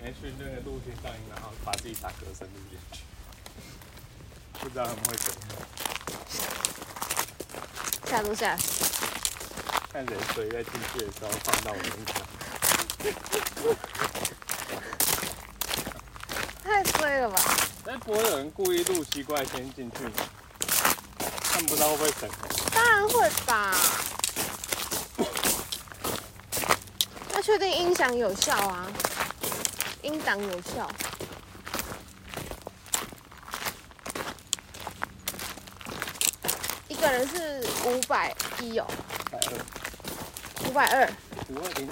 没去那个录天上，然后把自己打嗝声录进去，不知道他们会怎样。下录下。看谁谁在进去的时候放到我们家。太衰了吧！哎，不会有人故意录奇怪先进去吗？看不到会不会审核？当然会吧。要确定音响有效啊，音档有效。一个人是五百一哦。百二。五百二。五二零。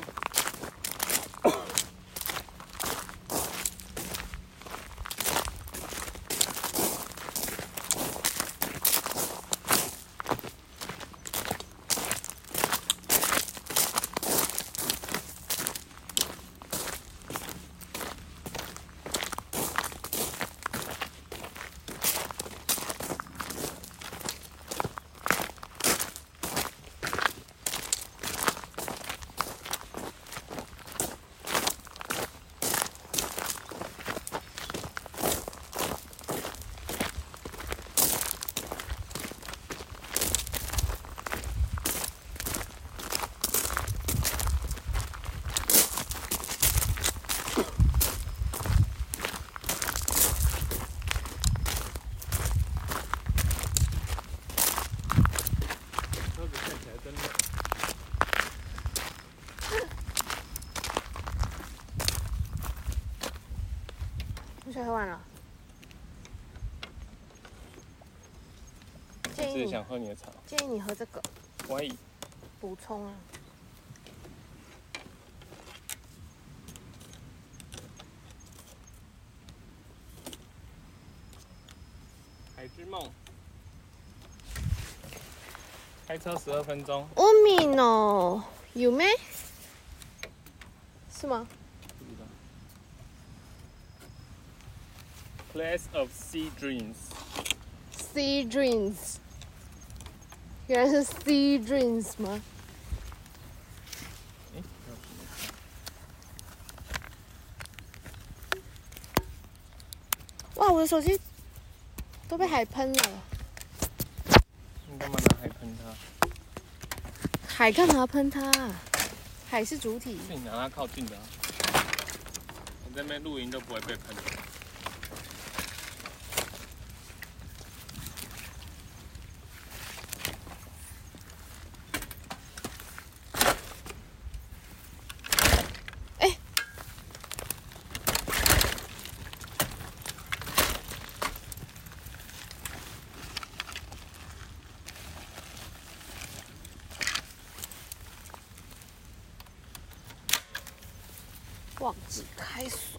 水喝完了。建议你想喝你的茶。建议你喝这个。可以。补充啊。海之梦。开车十二分钟。乌米诺有咩？是吗？Place of Sea Dreams。Sea Dreams。原来是 Sea Dreams 吗？哇，我的手机都被海喷了。你干嘛拿海喷它？海干嘛喷它？海是主体。是你拿它靠近的啊。我这边露营都不会被喷。忘记开锁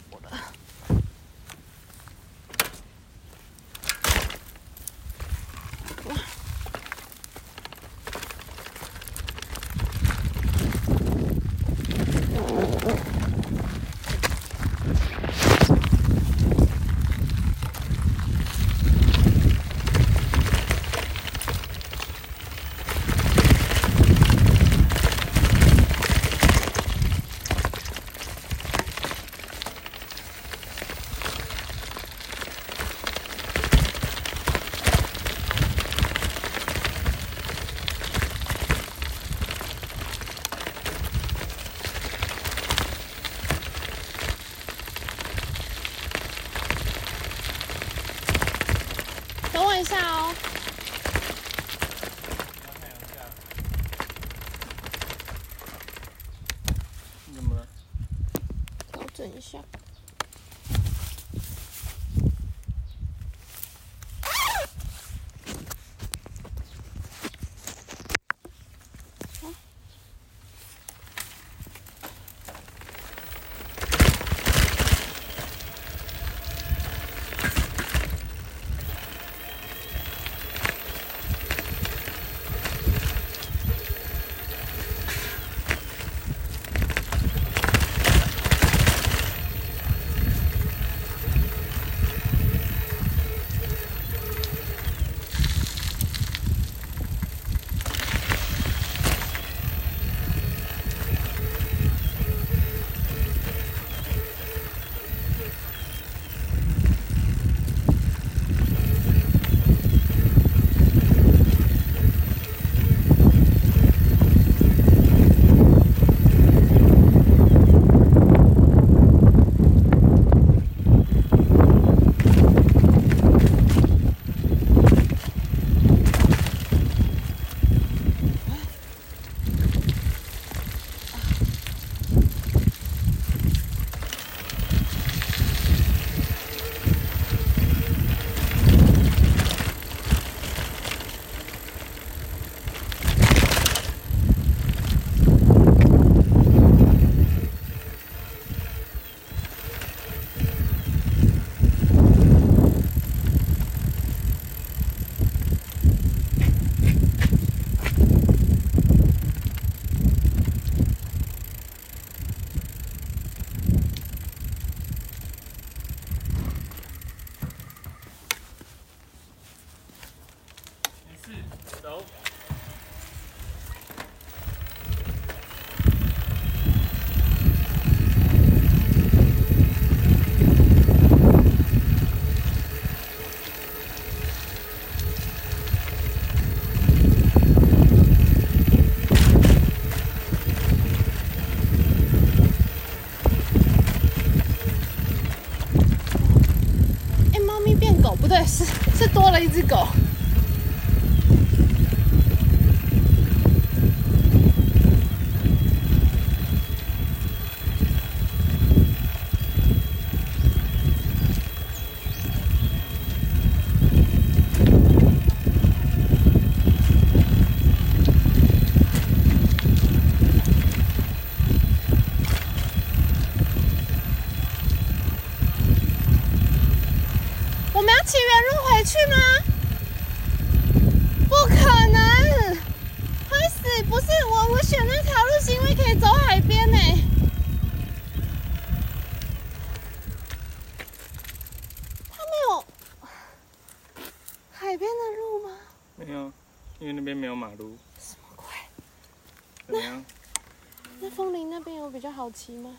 好骑吗？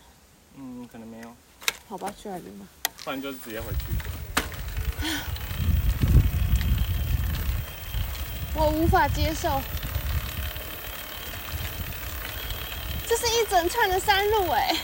嗯，可能没有。好吧，去海边吧。不然就是直接回去。我无法接受，这是一整串的山路哎。牛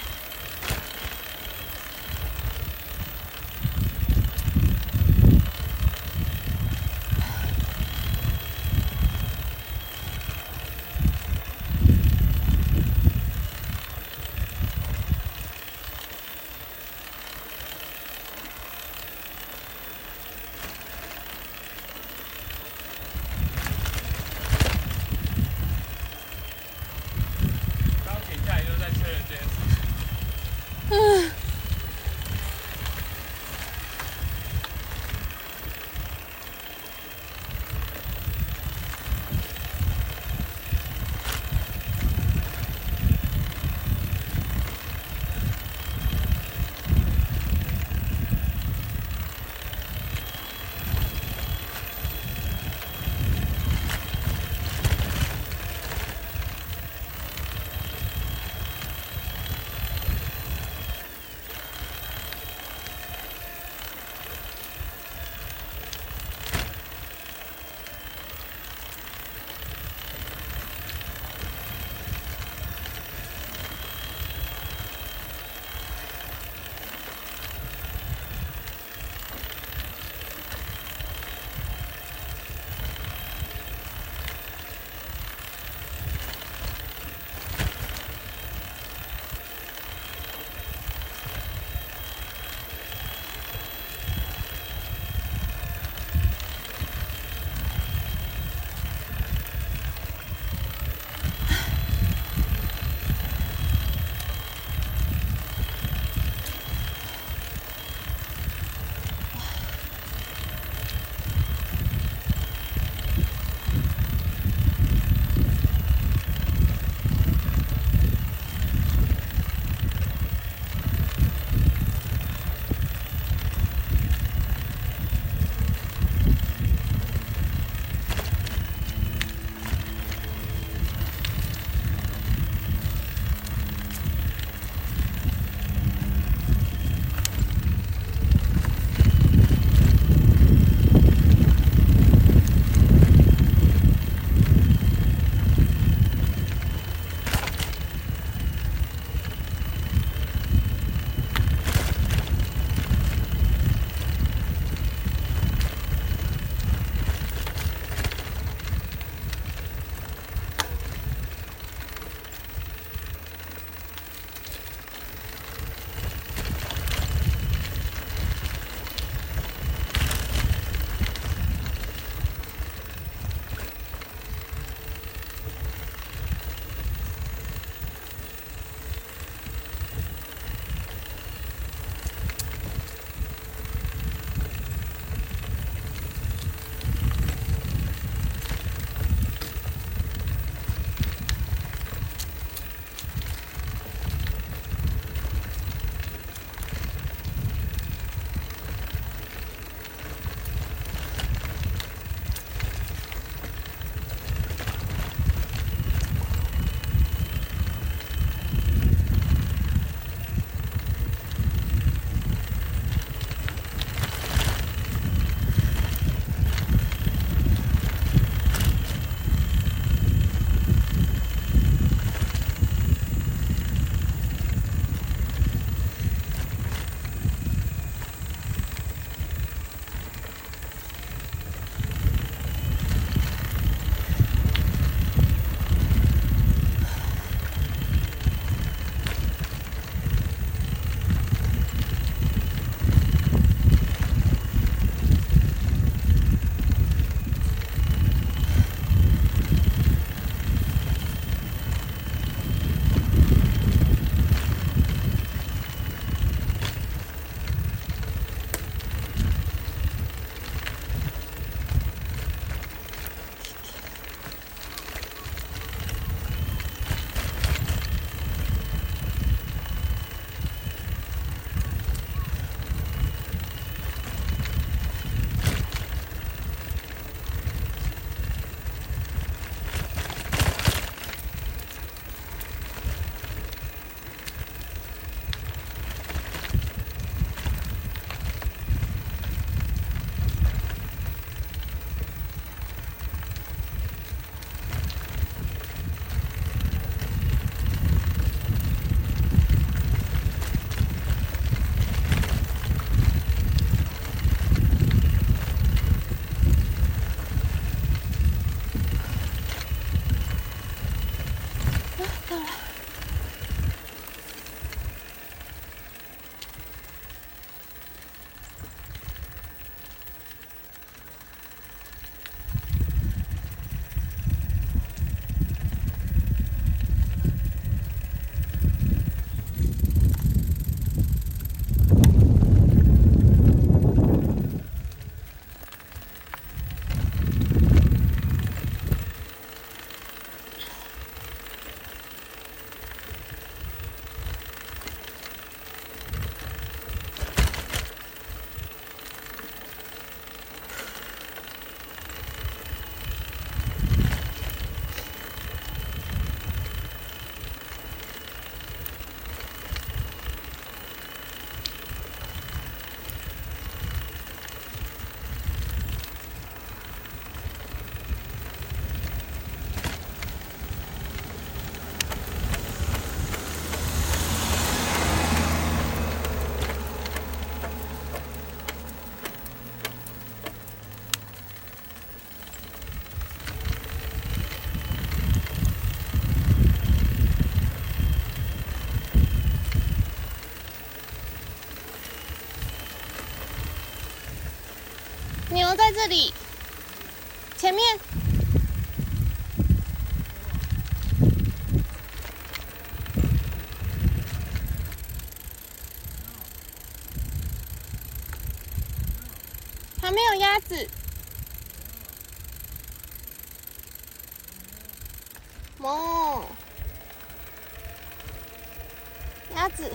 在这里，前面。还没有鸭子。哦，鸭子。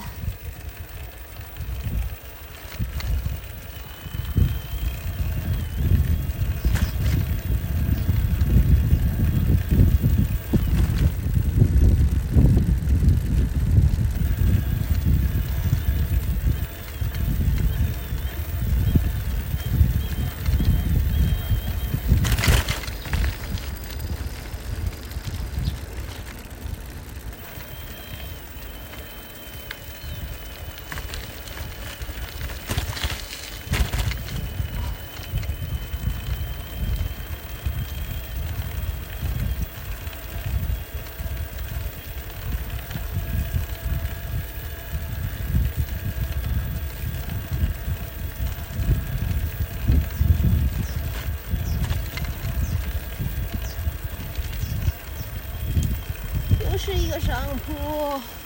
是一个上坡。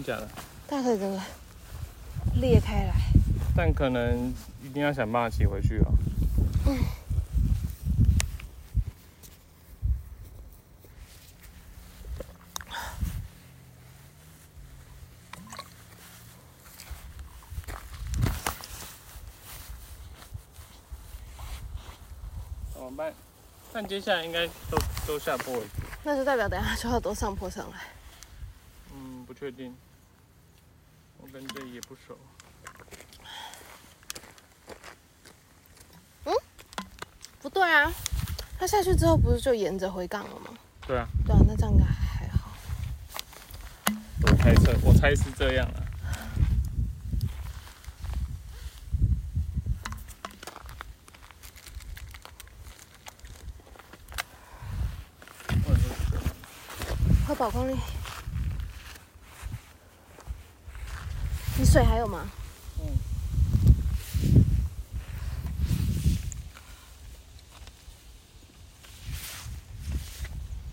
真假的？大腿整个裂开来。但可能一定要想办法骑回去哦。嗯。怎么办？但接下来应该都都下坡了。那就代表等下就要都上坡上来。嗯，不确定。我跟这也不熟。嗯？不对啊，它下去之后不是就沿着回港了吗？对啊。对啊，那这样应该还好。我猜测，我猜是这样啊。宝矿力，水还有吗？嗯。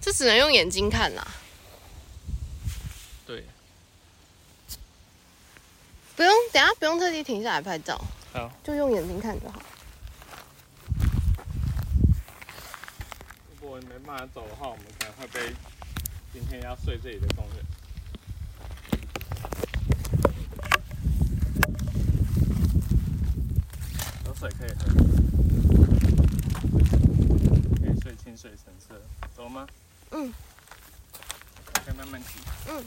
这只能用眼睛看啦。对。不用，等下不用特地停下来拍照。好。就用眼睛看就好。如果没办法走的话，我们可能会被。今天要睡这里的工人，有水可以喝，可以睡清水神社，走吗？嗯，再慢慢骑。嗯。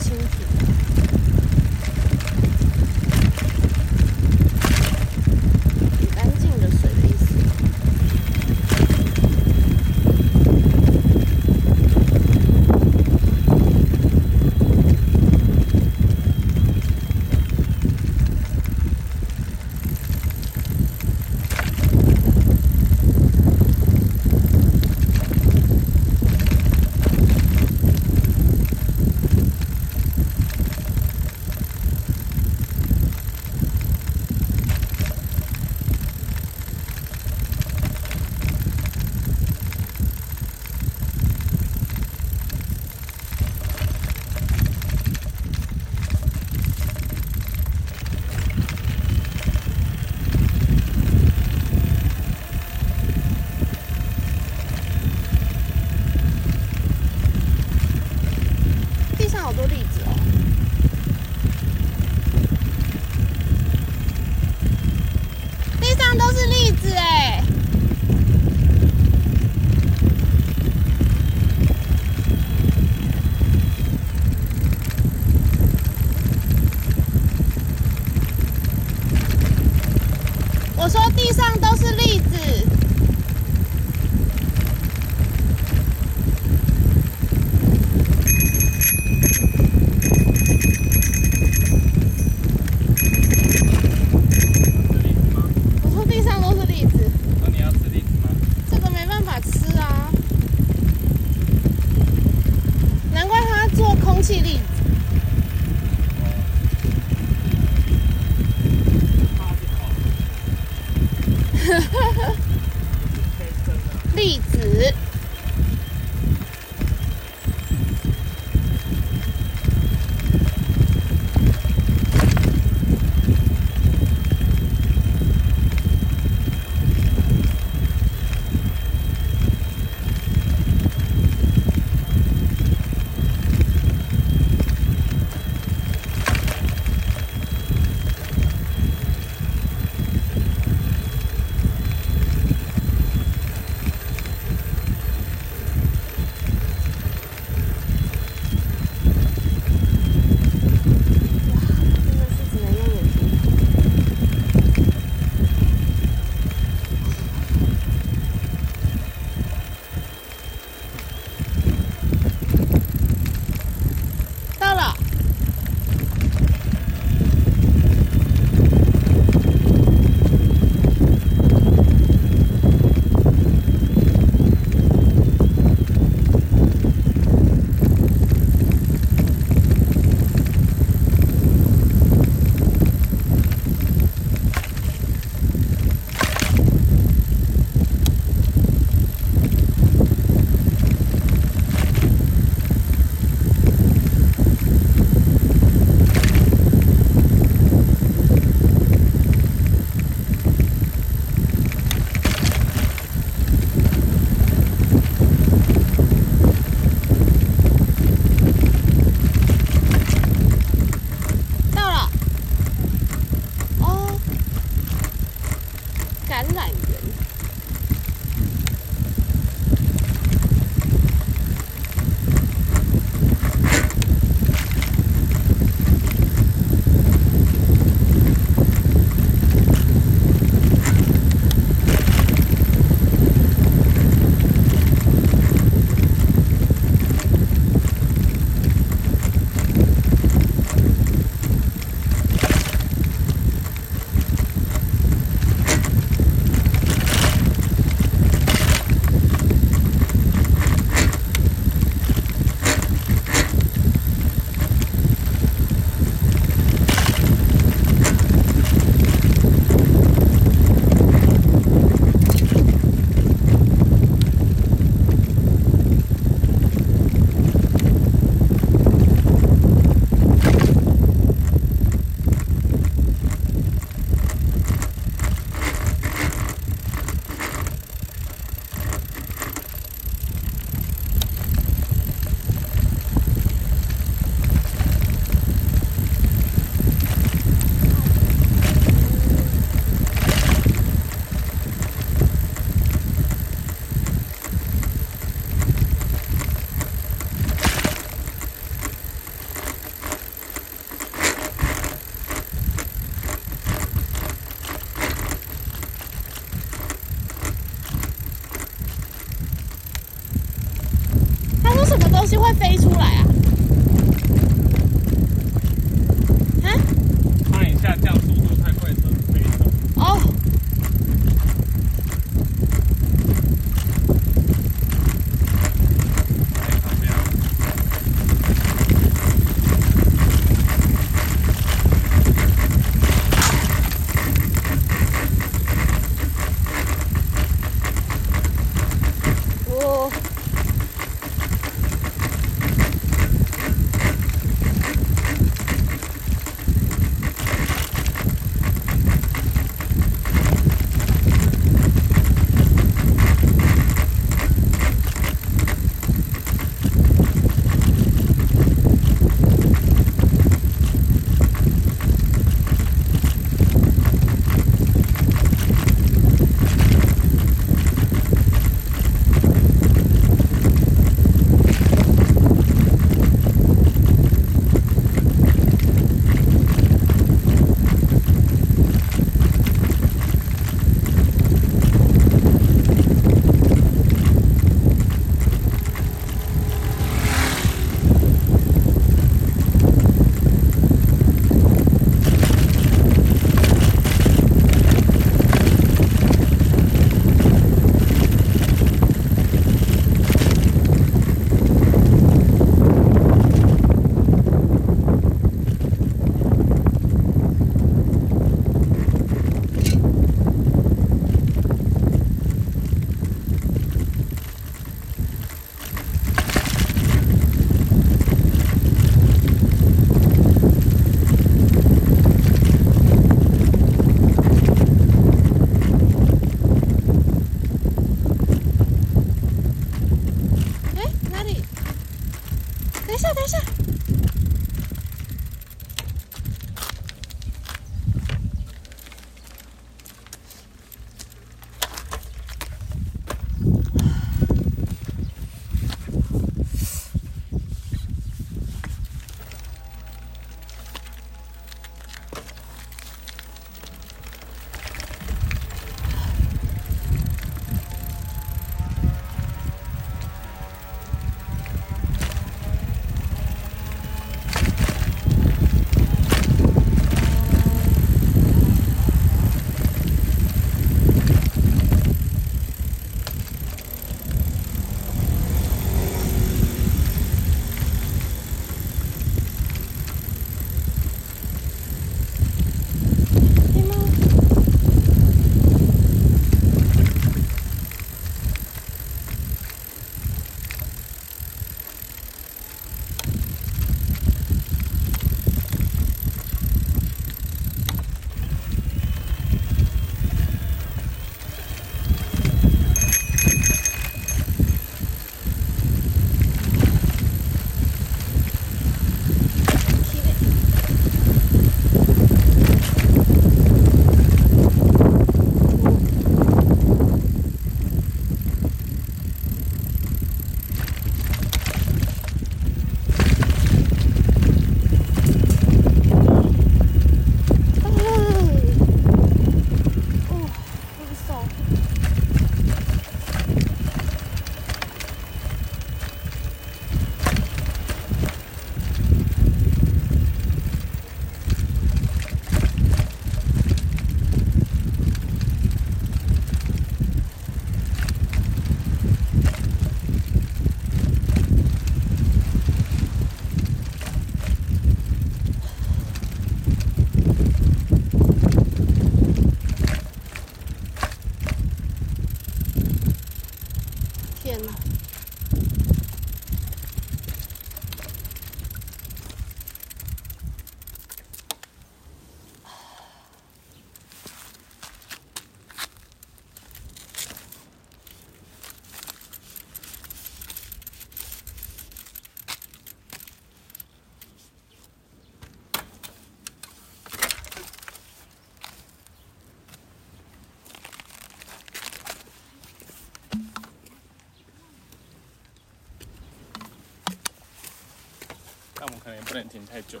能停太久，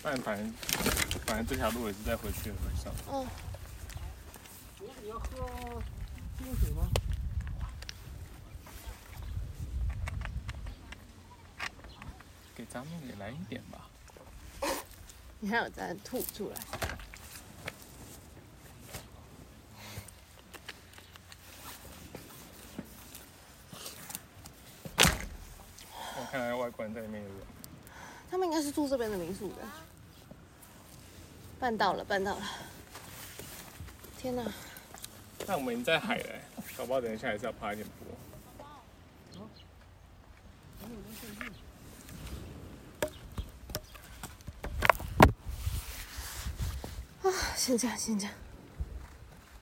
不然反正反正这条路也是在回去的路上。嗯，你要喝冰水吗？给咱们也来一点吧。你还有在吐出来。我看来外观在里面有人。他们应该是住这边的民宿的。办到了，办到了！天哪！那我们已经在海了，搞不好等一下还是要爬一点坡。啊，先这样，先这样。